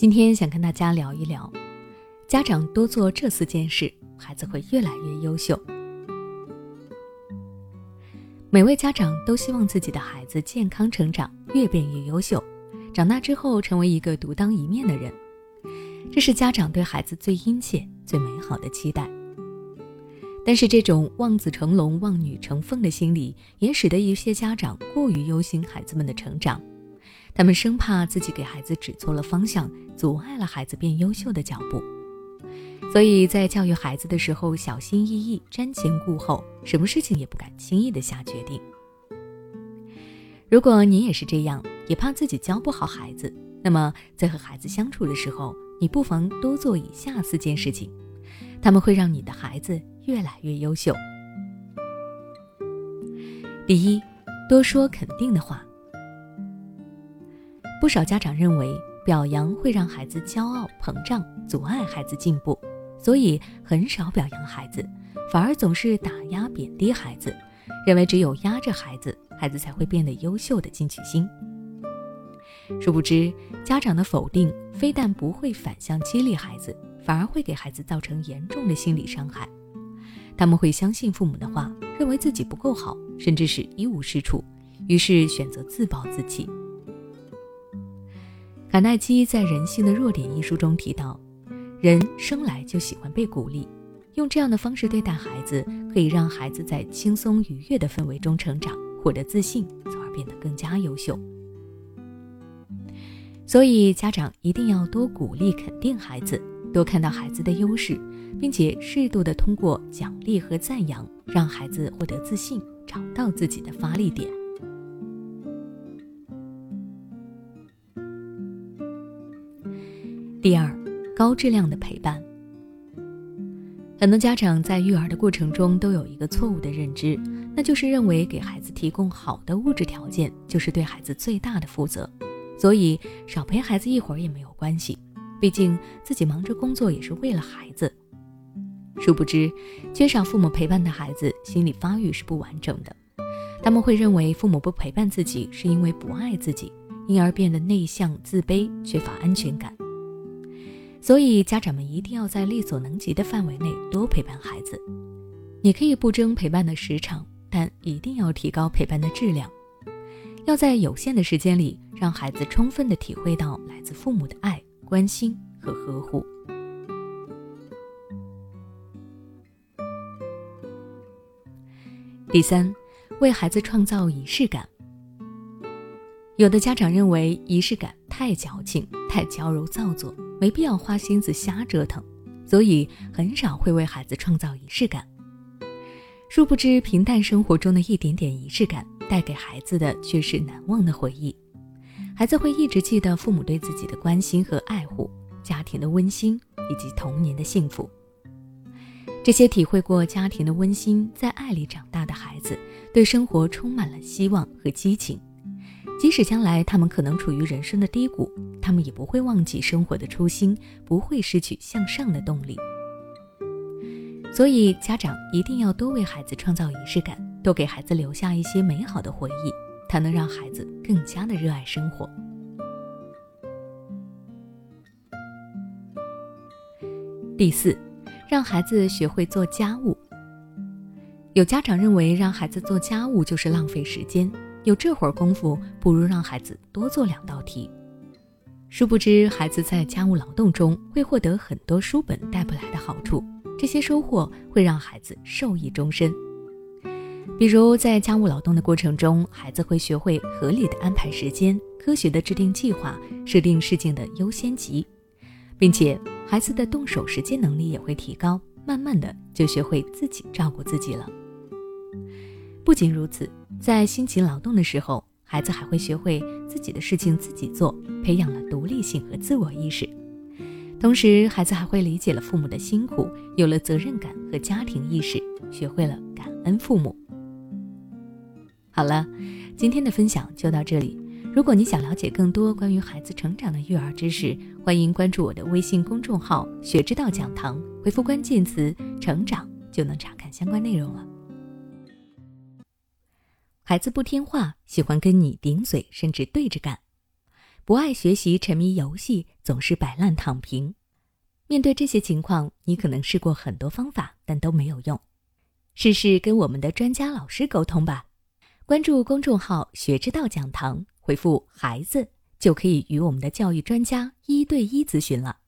今天想跟大家聊一聊，家长多做这四件事，孩子会越来越优秀。每位家长都希望自己的孩子健康成长，越变越优秀，长大之后成为一个独当一面的人，这是家长对孩子最殷切、最美好的期待。但是，这种望子成龙、望女成凤的心理，也使得一些家长过于忧心孩子们的成长，他们生怕自己给孩子指错了方向，阻碍了孩子变优秀的脚步。所以在教育孩子的时候，小心翼翼、瞻前顾后，什么事情也不敢轻易的下决定。如果你也是这样，也怕自己教不好孩子，那么在和孩子相处的时候，你不妨多做以下四件事情，他们会让你的孩子越来越优秀。第一，多说肯定的话。不少家长认为表扬会让孩子骄傲膨胀，阻碍孩子进步。所以很少表扬孩子，反而总是打压贬低孩子，认为只有压着孩子，孩子才会变得优秀的进取心。殊不知，家长的否定非但不会反向激励孩子，反而会给孩子造成严重的心理伤害。他们会相信父母的话，认为自己不够好，甚至是一无是处，于是选择自暴自弃。卡耐基在《人性的弱点》一书中提到。人生来就喜欢被鼓励，用这样的方式对待孩子，可以让孩子在轻松愉悦的氛围中成长，获得自信，从而变得更加优秀。所以，家长一定要多鼓励、肯定孩子，多看到孩子的优势，并且适度的通过奖励和赞扬，让孩子获得自信，找到自己的发力点。第二。高质量的陪伴。很多家长在育儿的过程中都有一个错误的认知，那就是认为给孩子提供好的物质条件就是对孩子最大的负责，所以少陪孩子一会儿也没有关系，毕竟自己忙着工作也是为了孩子。殊不知，缺少父母陪伴的孩子心理发育是不完整的，他们会认为父母不陪伴自己是因为不爱自己，因而变得内向、自卑、缺乏安全感。所以，家长们一定要在力所能及的范围内多陪伴孩子。你可以不争陪伴的时长，但一定要提高陪伴的质量。要在有限的时间里，让孩子充分的体会到来自父母的爱、关心和呵护。第三，为孩子创造仪式感。有的家长认为仪式感太矫情、太娇柔造作。没必要花心思瞎折腾，所以很少会为孩子创造仪式感。殊不知，平淡生活中的一点点仪式感，带给孩子的却是难忘的回忆。孩子会一直记得父母对自己的关心和爱护，家庭的温馨以及童年的幸福。这些体会过家庭的温馨，在爱里长大的孩子，对生活充满了希望和激情。即使将来他们可能处于人生的低谷，他们也不会忘记生活的初心，不会失去向上的动力。所以，家长一定要多为孩子创造仪式感，多给孩子留下一些美好的回忆，才能让孩子更加的热爱生活。第四，让孩子学会做家务。有家长认为，让孩子做家务就是浪费时间。有这会儿功夫，不如让孩子多做两道题。殊不知，孩子在家务劳动中会获得很多书本带不来的好处，这些收获会让孩子受益终身。比如，在家务劳动的过程中，孩子会学会合理的安排时间，科学的制定计划，设定事情的优先级，并且孩子的动手实践能力也会提高，慢慢的就学会自己照顾自己了。不仅如此，在辛勤劳动的时候，孩子还会学会自己的事情自己做，培养了独立性和自我意识。同时，孩子还会理解了父母的辛苦，有了责任感和家庭意识，学会了感恩父母。好了，今天的分享就到这里。如果你想了解更多关于孩子成长的育儿知识，欢迎关注我的微信公众号“学之道讲堂”，回复关键词“成长”就能查看相关内容了。孩子不听话，喜欢跟你顶嘴，甚至对着干。不爱学习，沉迷游戏，总是摆烂躺平。面对这些情况，你可能试过很多方法，但都没有用。试试跟我们的专家老师沟通吧。关注公众号“学之道讲堂”，回复“孩子”就可以与我们的教育专家一对一咨询了。